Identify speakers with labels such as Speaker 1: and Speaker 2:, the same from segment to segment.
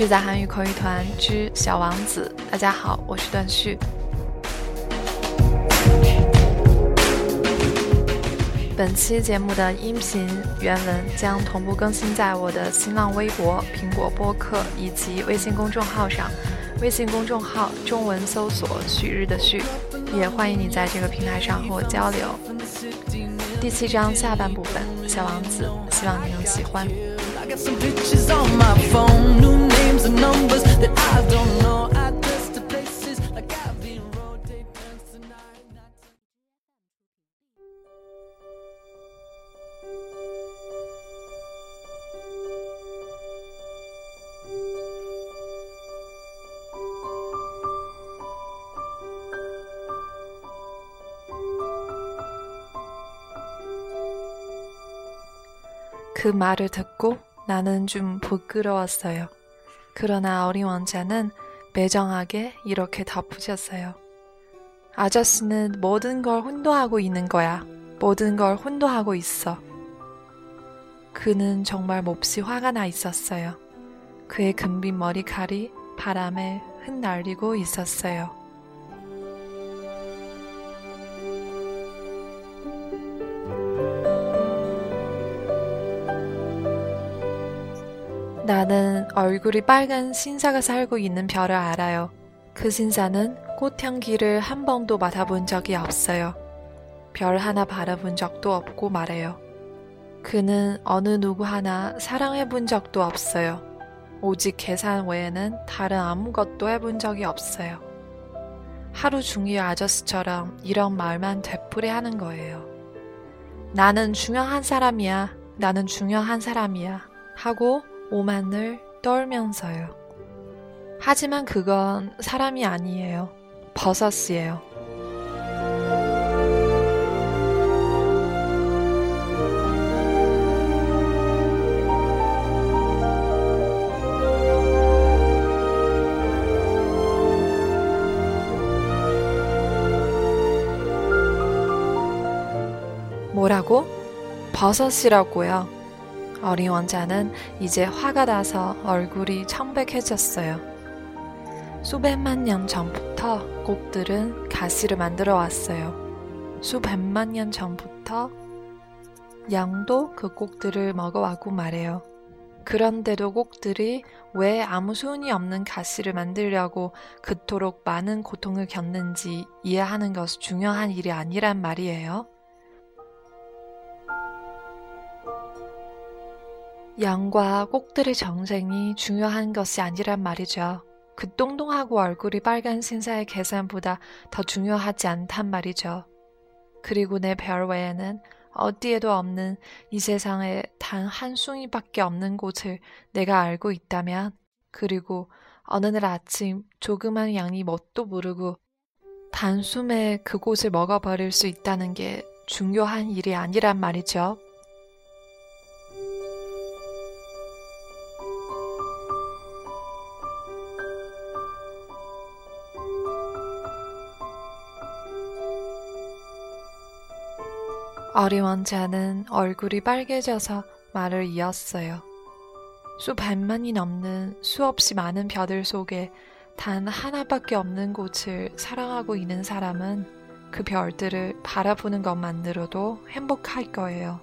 Speaker 1: 旭仔韩语口语团之小王子，大家好，我是段旭。本期节目的音频原文将同步更新在我的新浪微博、苹果播客以及微信公众号上。微信公众号中文搜索“旭日”的旭，也欢迎你在这个平台上和我交流。第七章下半部分，小王子，希望你能喜欢。
Speaker 2: Names and numbers that I don't know. Address to places like Road, take turns tonight.
Speaker 1: 그 말을 듣고 나는 좀 부끄러웠어요. 그러나 어린 왕자는 매정하게 이렇게 덧붙였어요. 아저씨는 모든 걸 혼도하고 있는 거야. 모든 걸 혼도하고 있어. 그는 정말 몹시 화가 나 있었어요. 그의 금빛 머리칼이 바람에 흩날리고 있었어요. 나는 얼굴이 빨간 신사가 살고 있는 별을 알아요. 그 신사는 꽃향기를 한 번도 맡아본 적이 없어요. 별 하나 바라본 적도 없고 말해요. 그는 어느 누구 하나 사랑해 본 적도 없어요. 오직 계산 외에는 다른 아무것도 해본 적이 없어요. 하루 중일 아저씨처럼 이런 말만 되풀이 하는 거예요. 나는 중요한 사람이야. 나는 중요한 사람이야. 하고 오만을 떨면서요. 하지만 그건 사람이 아니에요. 버섯이에요. 뭐라고? 버섯이라고요. 어린 왕자는 이제 화가 나서 얼굴이 청백해졌어요. 수백만 년 전부터 꽃들은 가시를 만들어 왔어요. 수백만 년 전부터 양도 그 꽃들을 먹어왔고 말해요. 그런데도 꽃들이 왜 아무 소용이 없는 가시를 만들려고 그토록 많은 고통을 겪는지 이해하는 것이 중요한 일이 아니란 말이에요. 양과 꼭들의 정생이 중요한 것이 아니란 말이죠. 그 똥똥하고 얼굴이 빨간 신사의 계산보다 더 중요하지 않단 말이죠. 그리고 내 별 외에는 어디에도 없는 이 세상에 단 한 숭이밖에 없는 곳을 내가 알고 있다면, 그리고 어느 날 아침 조그만 양이 뭣도 모르고 단숨에 그곳을 먹어버릴 수 있다는 게 중요한 일이 아니란 말이죠. 어린 왕자는 얼굴이 빨개져서 말을 이었어요. 수백만이 넘는 수없이 많은 별들 속에 단 하나밖에 없는 곳을 사랑하고 있는 사람은 그 별들을 바라보는 것만으로도 행복할 거예요.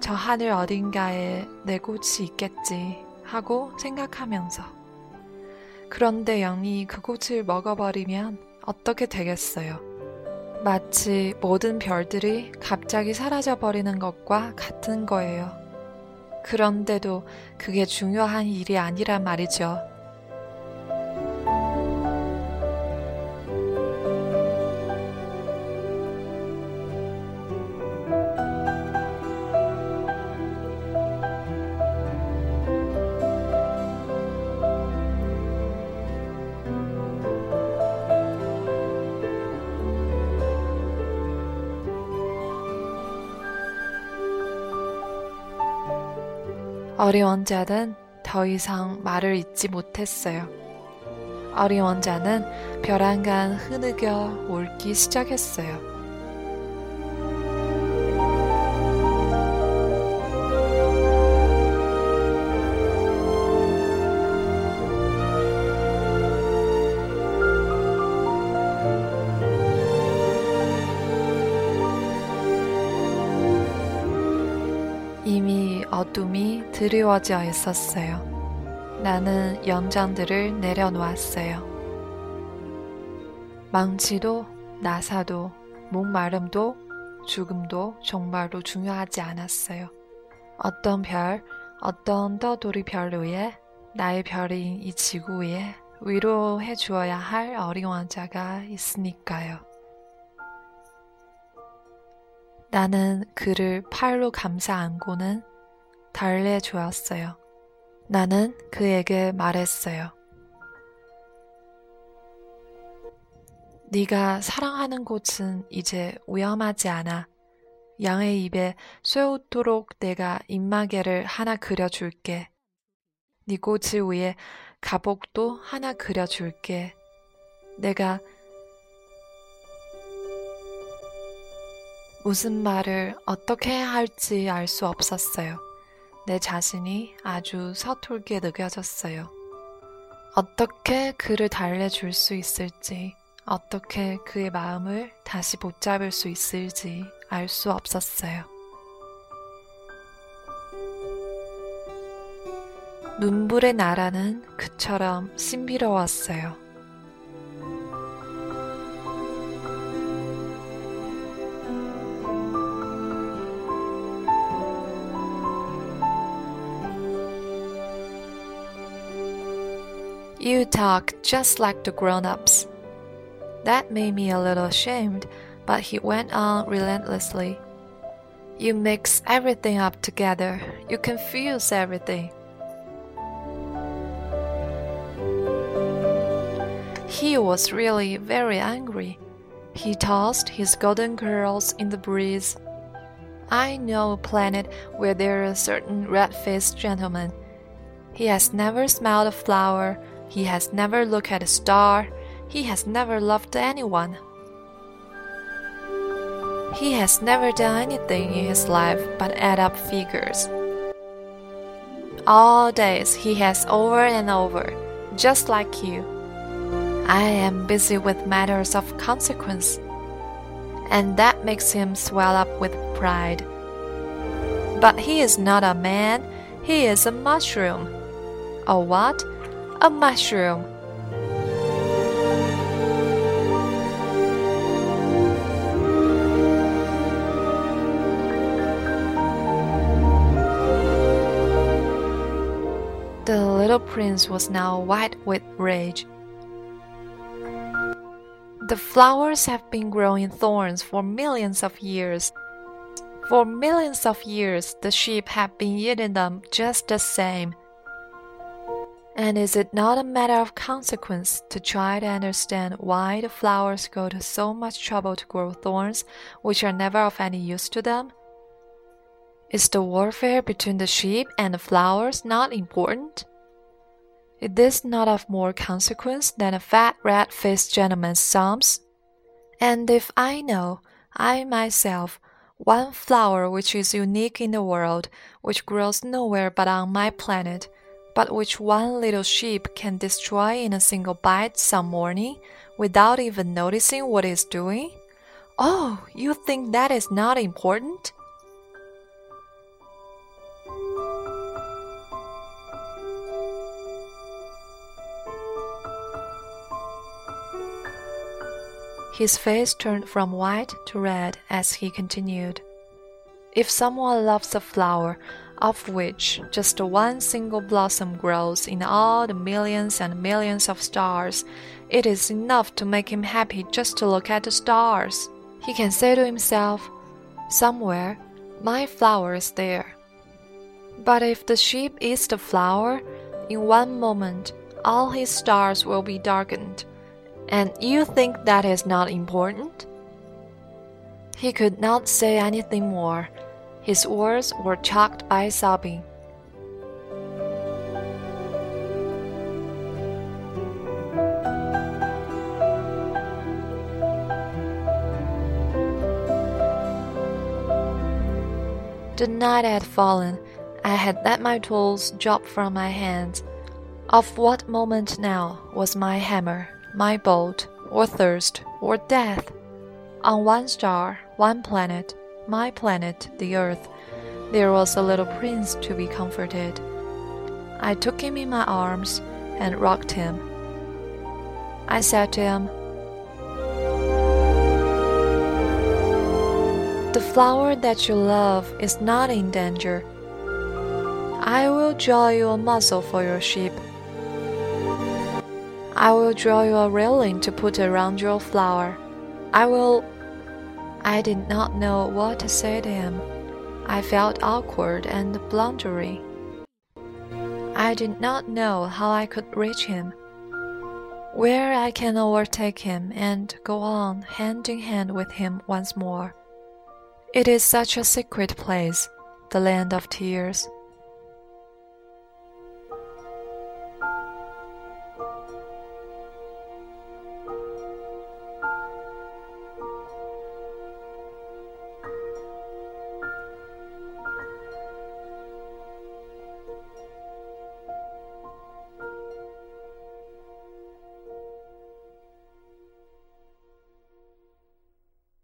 Speaker 1: 저 하늘 어딘가에 내 곳이 있겠지 하고 생각하면서. 그런데 영이 그곳을 먹어버리면 어떻게 되겠어요? 마치 모든 별들이 갑자기 사라져버리는 것과 같은 거예요. 그런데도 그게 중요한 일이 아니란 말이죠. 어린 왕자는 더 이상 말을 잇지 못했어요. 어린 왕자는 벼랑간 흐느겨 울기 시작했어요. 이미 어둠이 드리워져 있었어요. 나는 연장들을 내려놓았어요. 망치도 나사도 목마름도 죽음도 정말로 중요하지 않았어요. 어떤 별, 어떤 떠돌이 별 위에 나의 별인 이 지구 위에 위로해 주어야 할 어려운 자가 있으니까요. 나는 그를 팔로 감싸 안고는 달래 주었어요. 나는 그에게 말했어요. 네가 사랑하는 곳은 이제 위험하지 않아. 양의 입에 쇠우도록 내가 입마개를 하나 그려줄게. 네 꼬치 위에 가복도 하나 그려줄게. 내가 무슨 말을 어떻게 할지 알 수 없었어요. 내 자신이 아주 서툴게 느껴졌어요. 어떻게 그를 달래줄 수 있을지, 어떻게 그의 마음을 다시 붙잡을 수 있을지 알 수 없었어요. 눈불의 나라는 그처럼 신비로웠어요. You talk just like the grown ups. That made me a little ashamed, but he went on relentlessly. You mix everything up together, you confuse everything. He was really very angry. He tossed his golden curls in the breeze. I know a planet where there are certain red faced gentlemen. He has never smelled a flower, he has never looked at a star, he has never loved anyone. He has never done anything in his life but add up figures. All days he has over and over, just like you. I am busy with matters of consequence, and that makes him swell up with pride. But he is not a man, he is a mushroom. A what? A mushroom. The little prince was now white with rage. The flowers have been growing thorns for millions of years. For millions of years, the sheep have been eating them just the same. And is it not a matter of consequence to try to understand why the flowers go to so much trouble to grow thorns which are never of any use to them? Is the warfare between the sheep and the flowers not important? Is this not of more consequence than a fat red faced gentleman's psalms? And if I know, I myself, one flower which is unique in the world, which grows nowhere but on my planet, but which one little sheep can destroy in a single bite some morning without even noticing what it's doing? Oh, you think that is not important? His face turned from white to red as he continued. If someone loves a flower, of which just one single blossom grows in all the millions and millions of stars, it is enough to make him happy just to look at the stars. He can say to himself, Somewhere, my flower is there. But if the sheep eats the flower, in one moment, all his stars will be darkened. And you think that is not important? He could not say anything more. His words were choked by sobbing. The night had fallen. I had let my tools drop from my hands. Of what moment now was my hammer, my bolt, or thirst, or death? On one star, one planet, my planet, the earth, There was a little prince to be comforted. I took him in my arms and rocked him. I said to him, The flower that you love is not in danger. I will draw you a muzzle for your sheep. I will draw you a railing to put around your flower. I will. I did not know what to say to him. I felt awkward and blundering. I did not know how I could reach him, where I can overtake him and go on hand in hand with him once more. It is such a secret place, the land of tears.